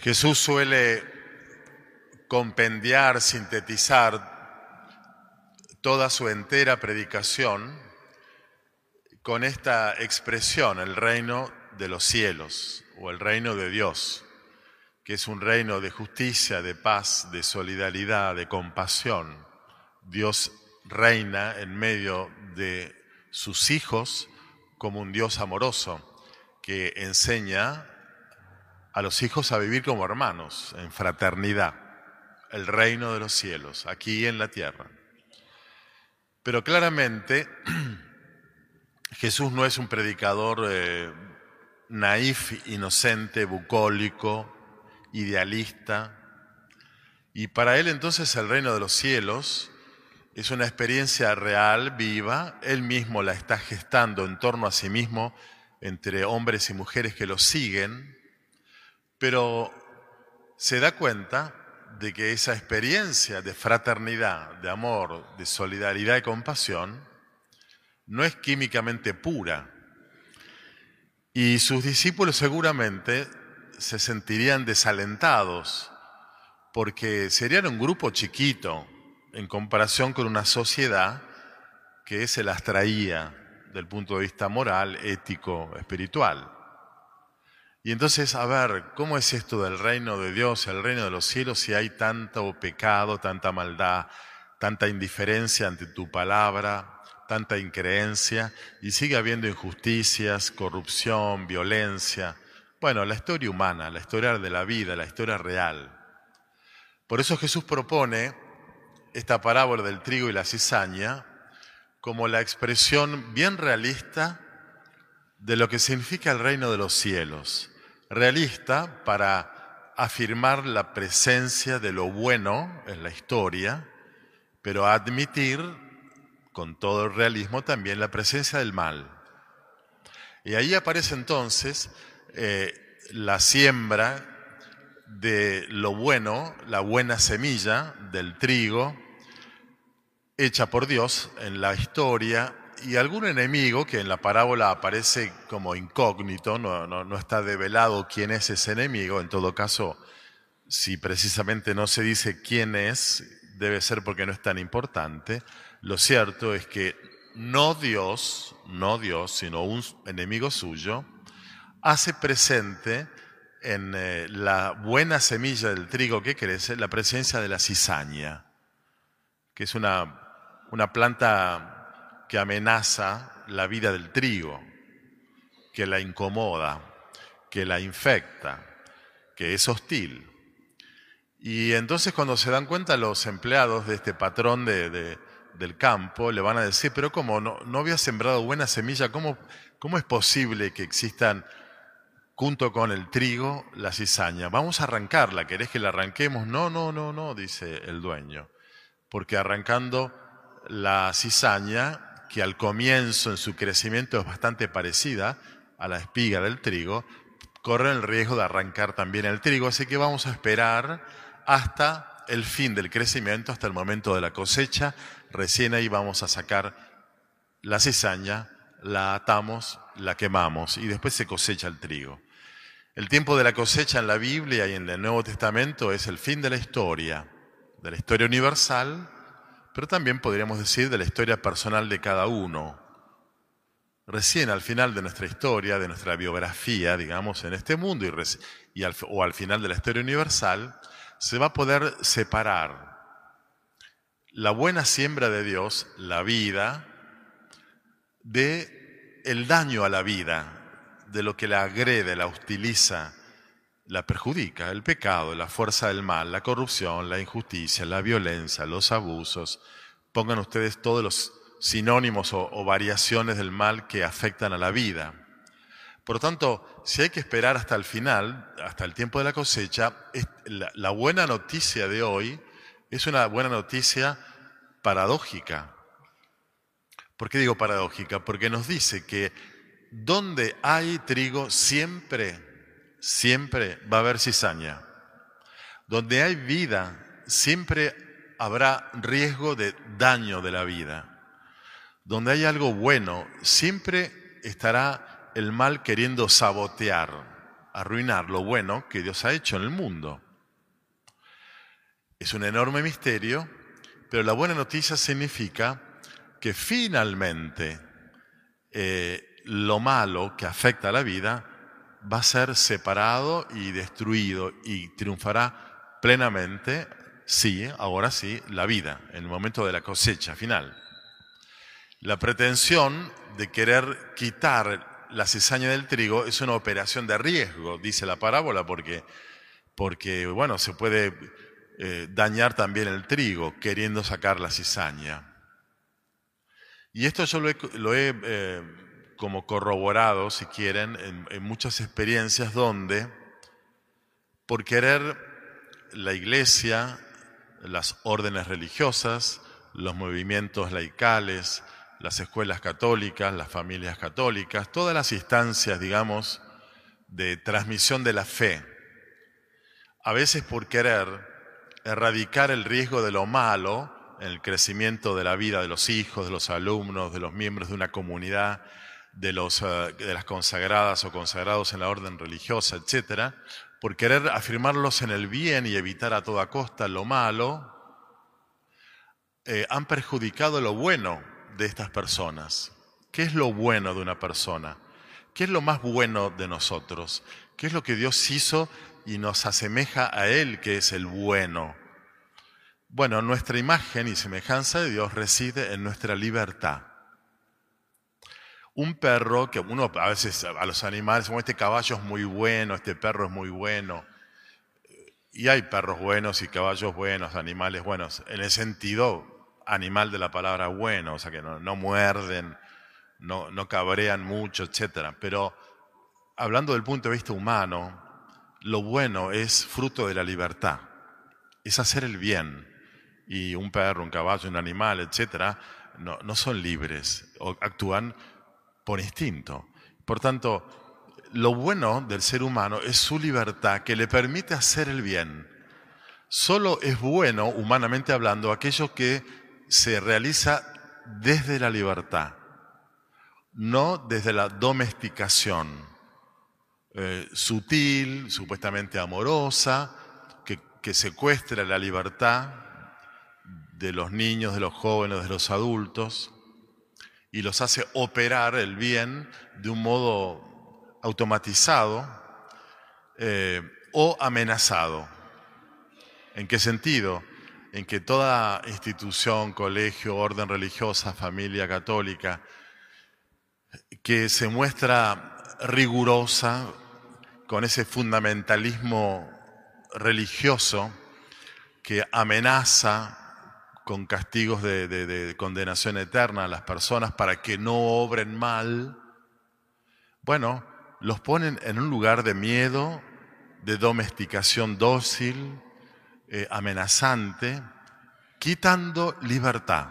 Jesús suele compendiar, sintetizar toda su entera predicación con esta expresión, el reino de los cielos o el reino de Dios, que es un reino de justicia, de paz, de solidaridad, de compasión. Dios reina en medio de sus hijos como un Dios amoroso que enseña a los hijos a vivir como hermanos, en fraternidad, el reino de los cielos, aquí en la tierra. Pero claramente Jesús no es un predicador eh, naif, inocente, bucólico, idealista. Y para él entonces el reino de los cielos es una experiencia real, viva. Él mismo la está gestando en torno a sí mismo entre hombres y mujeres que lo siguen. Pero se da cuenta de que esa experiencia de fraternidad, de amor, de solidaridad y compasión no es químicamente pura. Y sus discípulos seguramente se sentirían desalentados porque serían un grupo chiquito en comparación con una sociedad que se las traía del punto de vista moral, ético, espiritual. Y entonces, a ver, ¿cómo es esto del reino de Dios, el reino de los cielos, si hay tanto pecado, tanta maldad, tanta indiferencia ante tu palabra, tanta increencia, y sigue habiendo injusticias, corrupción, violencia? Bueno, la historia humana, la historia de la vida, la historia real. Por eso Jesús propone esta parábola del trigo y la cizaña como la expresión bien realista de lo que significa el reino de los cielos. Realista para afirmar la presencia de lo bueno en la historia, pero admitir con todo el realismo también la presencia del mal. Y ahí aparece entonces eh, la siembra de lo bueno, la buena semilla del trigo, hecha por Dios en la historia, y algún enemigo que en la parábola aparece como incógnito, no, no, está develado quién es ese enemigo, en todo caso, si precisamente no se dice quién es, debe ser porque no es tan importante. Lo cierto es que no Dios, no Dios, sino un enemigo suyo, hace presente en eh, la buena semilla del trigo que crece la presencia de la cizaña, que es una, una planta que amenaza la vida del trigo, que la incomoda, que la infecta, que es hostil. Y entonces cuando se dan cuenta los empleados de este patrón de, del campo, le van a decir, pero ¿cómo no, no había sembrado buena semilla? ¿Cómo, ¿Cómo es posible que existan junto con el trigo, la cizaña. Vamos a arrancarla, ¿querés que la arranquemos? No, no, no, no, dice el dueño. Porque arrancando la cizaña, que al comienzo en su crecimiento es bastante parecida a la espiga del trigo, corre el riesgo de arrancar también el trigo. Así que vamos a esperar hasta el fin del crecimiento, hasta el momento de la cosecha. Recién ahí vamos a sacar la cizaña, la atamos, la quemamos y después se cosecha el trigo. El tiempo de la cosecha en la Biblia y en el Nuevo Testamento es el fin de la historia, de la historia universal, pero también podríamos decir de la historia personal de cada uno. Recién al final de nuestra historia, de nuestra biografía, digamos, en este mundo y, o al final de la historia universal, se va a poder separar la buena siembra de Dios, la vida, de el daño a la vida, de lo que la agrede, la hostiliza, la perjudica, el pecado, la fuerza del mal, la corrupción, la injusticia, la violencia, los abusos. Pongan ustedes todos los sinónimos o, variaciones del mal que afectan a la vida. Por lo tanto, si hay que esperar hasta el final, hasta el tiempo de la cosecha, la buena noticia de hoy es una buena noticia paradójica. ¿Por qué digo paradójica? Porque nos dice que donde hay trigo, siempre, siempre va a haber cizaña. Donde hay vida, siempre habrá riesgo de daño de la vida. Donde hay algo bueno, siempre estará el mal queriendo sabotear arruinar lo bueno que Dios ha hecho en el mundo. Es un enorme misterio, pero la buena noticia significa que finalmente eh, lo malo que afecta a la vida va a ser separado y destruido y triunfará plenamente, sí, ahora sí, la vida, en el momento de la cosecha final. La pretensión de querer quitar la cizaña del trigo es una operación de riesgo, dice la parábola, porque, porque bueno, se puede eh, dañar también el trigo queriendo sacar la cizaña. Y esto yo lo he, eh, como corroborado, si quieren, en, muchas experiencias donde, por querer la iglesia, las órdenes religiosas, los movimientos laicales, las escuelas católicas, las familias católicas, todas las instancias, digamos, de transmisión de la fe, a veces por querer erradicar el riesgo de lo malo en el crecimiento de la vida de los hijos, de los alumnos, de los miembros de una comunidad, de, los, eh, de las consagradas o consagrados en la orden religiosa, etc., por querer afirmarlos en el bien y evitar a toda costa lo malo, eh, han perjudicado lo bueno de estas personas. ¿Qué es lo bueno de una persona? ¿Qué es lo más bueno de nosotros? ¿Qué es lo que Dios hizo y nos asemeja a Él, que es el bueno. Bueno, nuestra imagen y semejanza de Dios reside en nuestra libertad. Un perro, que uno a veces a los animales, como este caballo es muy bueno, este perro es muy bueno, y hay perros buenos y caballos buenos, animales buenos, en el sentido animal de la palabra bueno, o sea que no, muerden, no, no cabrean mucho, etc. Pero hablando del punto de vista humano, lo bueno es fruto de la libertad, es hacer el bien. Y un perro, un caballo, un animal, etcétera, no, no son libres, actúan por instinto. Por tanto, lo bueno del ser humano es su libertad que le permite hacer el bien. Solo es bueno, humanamente hablando, aquello que se realiza desde la libertad, no desde la domesticación. Eh, sutil, supuestamente amorosa, que, que secuestra la libertad de los niños, de los jóvenes, de los adultos, y los hace operar el bien de un modo automatizado eh, o amenazado. ¿En qué sentido? En que toda institución, colegio, orden religiosa, familia católica, que se muestra rigurosa, con ese fundamentalismo religioso que amenaza con castigos de, condenación eterna a las personas para que no obren mal, bueno, los ponen en un lugar de miedo, de domesticación dócil, eh, amenazante, quitando libertad.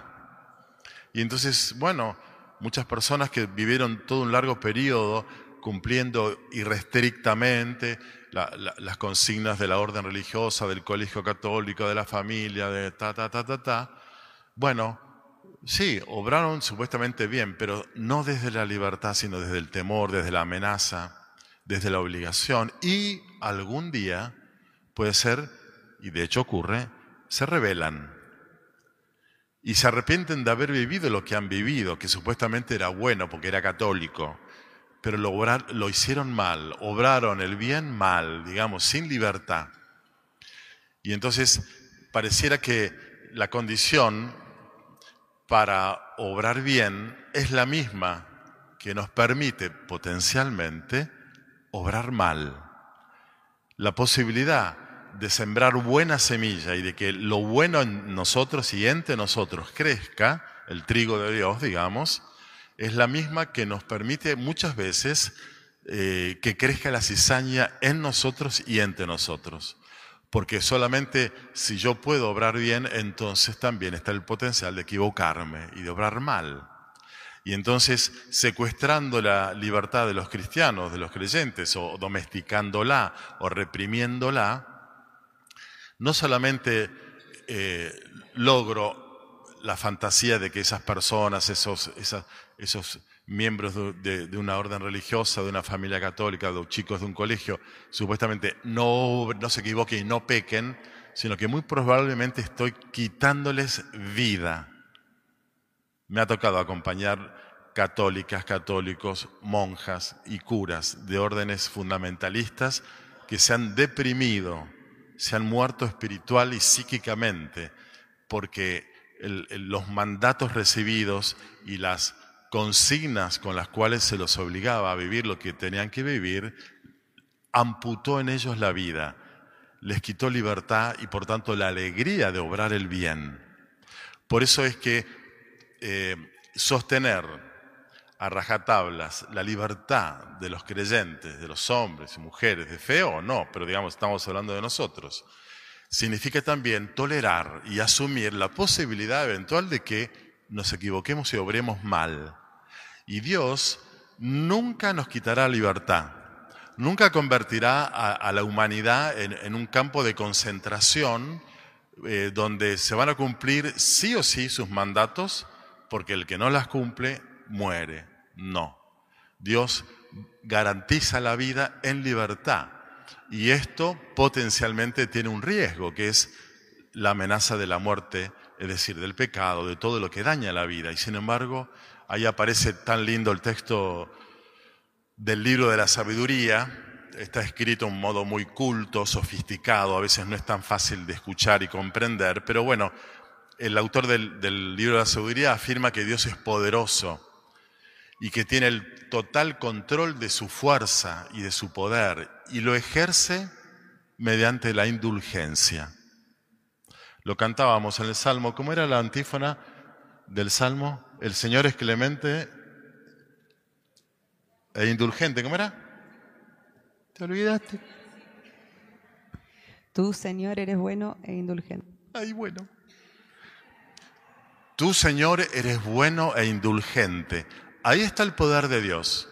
Y entonces, bueno, muchas personas que vivieron todo un largo periodo cumpliendo irrestrictamente las consignas de la orden religiosa, del colegio católico, de la familia, de ta, ta, ta, ta, ta. Bueno, sí, obraron supuestamente bien, pero no desde la libertad, sino desde el temor, desde la amenaza, desde la obligación. Y algún día puede ser, y de hecho ocurre, se rebelan y se arrepienten de haber vivido lo que han vivido, que supuestamente era bueno porque era católico pero lo, lo hicieron mal, obraron el bien mal, digamos, sin libertad. Y entonces pareciera que la condición para obrar bien es la misma que nos permite potencialmente obrar mal. La posibilidad de sembrar buena semilla y de que lo bueno en nosotros y entre nosotros crezca, el trigo de Dios, digamos, es la misma que nos permite muchas veces eh, que crezca la cizaña en nosotros y entre nosotros. Porque solamente si yo puedo obrar bien, entonces también está el potencial de equivocarme y de obrar mal. Y entonces, secuestrando la libertad de los cristianos, de los creyentes, o domesticándola o reprimiéndola, no solamente eh, logro la fantasía de que esas personas, esos, esos miembros de, una orden religiosa, de una familia católica, de chicos de un colegio, supuestamente no, no se equivoquen y no pequen, sino que muy probablemente estoy quitándoles vida. Me ha tocado acompañar católicas, católicos, monjas y curas de órdenes fundamentalistas que se han deprimido, se han muerto espiritual y psíquicamente, porque los mandatos recibidos y las consignas con las cuales se los obligaba a vivir lo que tenían que vivir, amputó en ellos la vida, les quitó libertad y por tanto la alegría de obrar el bien. Por eso es que eh, sostener a rajatablas la libertad de los creyentes, de los hombres y mujeres, de fe o no, pero digamos, estamos hablando de nosotros, significa también tolerar y asumir la posibilidad eventual de que nos equivoquemos y obremos mal. Y Dios nunca nos quitará libertad, nunca convertirá a, la humanidad en, un campo de concentración eh, donde se van a cumplir sí o sí sus mandatos, porque el que no las cumple muere. No. Dios garantiza la vida en libertad. Y esto potencialmente tiene un riesgo, que es la amenaza de la muerte es decir, del pecado, de todo lo que daña la vida. Y sin embargo, ahí aparece tan lindo el texto del libro de la sabiduría, está escrito de un modo muy culto, sofisticado, a veces no es tan fácil de escuchar y comprender, pero bueno, el autor del, del libro de la sabiduría afirma que Dios es poderoso y que tiene el total control de su fuerza y de su poder y lo ejerce mediante la indulgencia. Lo cantábamos en el Salmo. ¿Cómo era la antífona del Salmo? El Señor es clemente e indulgente. ¿Cómo era? ¿Te olvidaste? Tú, Señor, eres bueno e indulgente. Ay, bueno. Tú, Señor, eres bueno e indulgente. Ahí está el poder de Dios.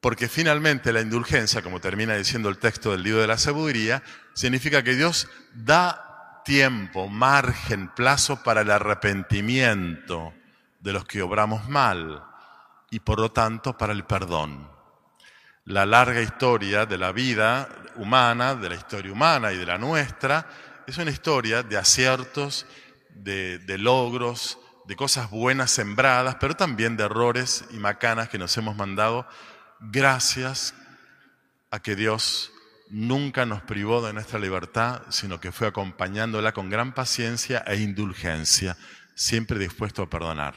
Porque finalmente la indulgencia, como termina diciendo el texto del libro de la sabiduría, significa que Dios da tiempo, margen, plazo para el arrepentimiento de los que obramos mal y por lo tanto para el perdón. La larga historia de la vida humana, de la historia humana y de la nuestra, es una historia de aciertos, de, logros, de cosas buenas sembradas, pero también de errores y macanas que nos hemos mandado gracias a que Dios nunca nos privó de nuestra libertad, sino que fue acompañándola con gran paciencia e indulgencia, siempre dispuesto a perdonar.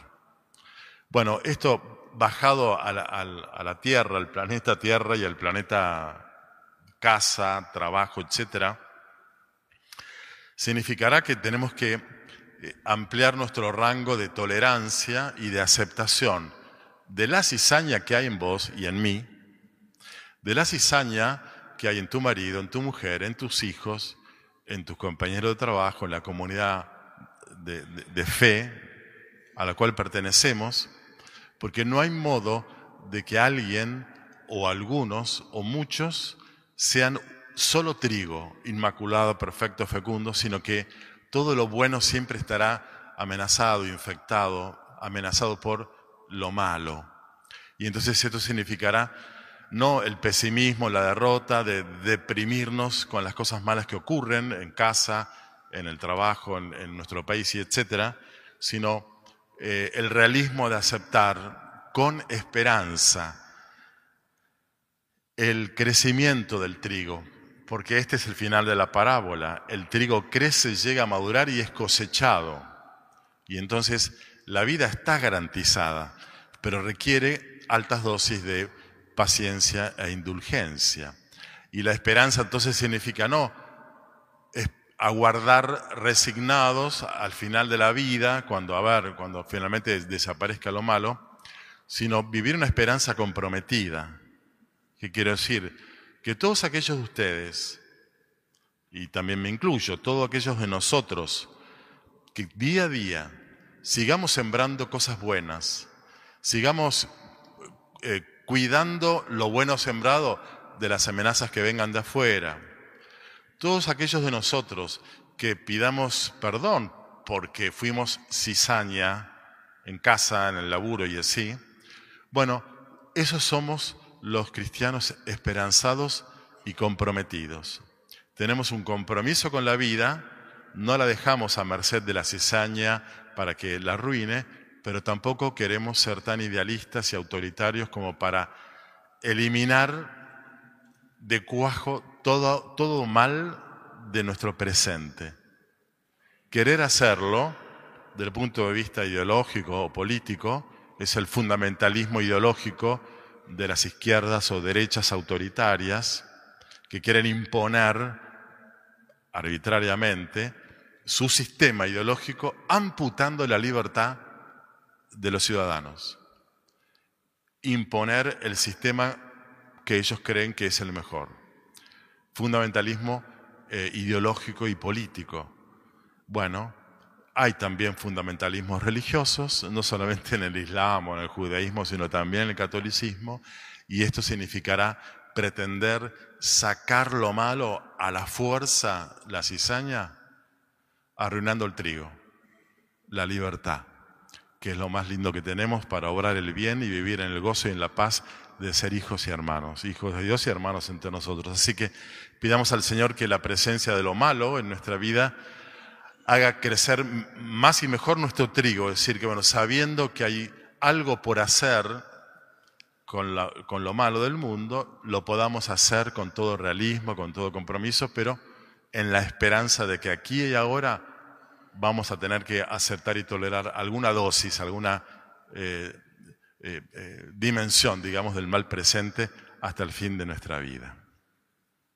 Bueno, esto bajado a la, Tierra, al planeta Tierra y al planeta casa, trabajo, etc., significará que tenemos que eh, ampliar nuestro rango de tolerancia y de aceptación de la cizaña que hay en vos y en mí, de la cizaña que hay en tu marido, en tu mujer, en tus hijos, en tus compañeros de trabajo, en la comunidad de, fe a la cual pertenecemos, porque no hay modo de que alguien o algunos o muchos sean solo trigo, inmaculado, perfecto, fecundo, sino que todo lo bueno siempre estará amenazado, infectado, amenazado por lo malo. Y entonces esto significará no el pesimismo, la derrota, de deprimirnos con las cosas malas que ocurren en casa, en el trabajo, en, nuestro país y etcétera, sino eh, el realismo de aceptar con esperanza el crecimiento del trigo, porque este es el final de la parábola. El trigo crece, llega a madurar y es cosechado. Y entonces la vida está garantizada, pero requiere altas dosis de paciencia e indulgencia. Y la esperanza entonces significa no aguardar resignados al final de la vida, cuando, a ver, cuando finalmente desaparezca lo malo, sino vivir una esperanza comprometida. ¿Qué quiero decir? Que todos aquellos de ustedes, y también me incluyo, todos aquellos de nosotros, que día a día sigamos sembrando cosas buenas, sigamos eh, cuidando lo bueno sembrado de las amenazas que vengan de afuera. Todos aquellos de nosotros que pidamos perdón porque fuimos cizaña en casa, en el laburo y así, Bueno, esos somos los cristianos esperanzados y comprometidos. Tenemos un compromiso con la vida, no la dejamos a merced de la cizaña para que la arruine, pero tampoco queremos ser tan idealistas y autoritarios como para eliminar de cuajo todo, todo mal de nuestro presente. Querer hacerlo, desde el punto de vista ideológico o político, es el fundamentalismo ideológico de las izquierdas o derechas autoritarias que quieren imponer arbitrariamente su sistema ideológico amputando la libertad de los ciudadanos. Imponer el sistema que ellos creen que es el mejor. Fundamentalismo eh, ideológico y político. Bueno, hay también fundamentalismos religiosos, no solamente en el Islam o en el judaísmo, sino también en el catolicismo, y esto significará pretender sacar lo malo a la fuerza, la cizaña, arruinando el trigo, la libertad, que es lo más lindo que tenemos para obrar el bien y vivir en el gozo y en la paz de ser hijos y hermanos, hijos de Dios y hermanos entre nosotros. Así que pidamos al Señor que la presencia de lo malo en nuestra vida haga crecer más y mejor nuestro trigo, es decir, que bueno, sabiendo que hay algo por hacer con, con lo malo del mundo, lo podamos hacer con todo realismo, con todo compromiso, pero en la esperanza de que aquí y ahora vamos a tener que aceptar y tolerar alguna dosis, alguna eh, eh, eh, dimensión, digamos, del mal presente hasta el fin de nuestra vida.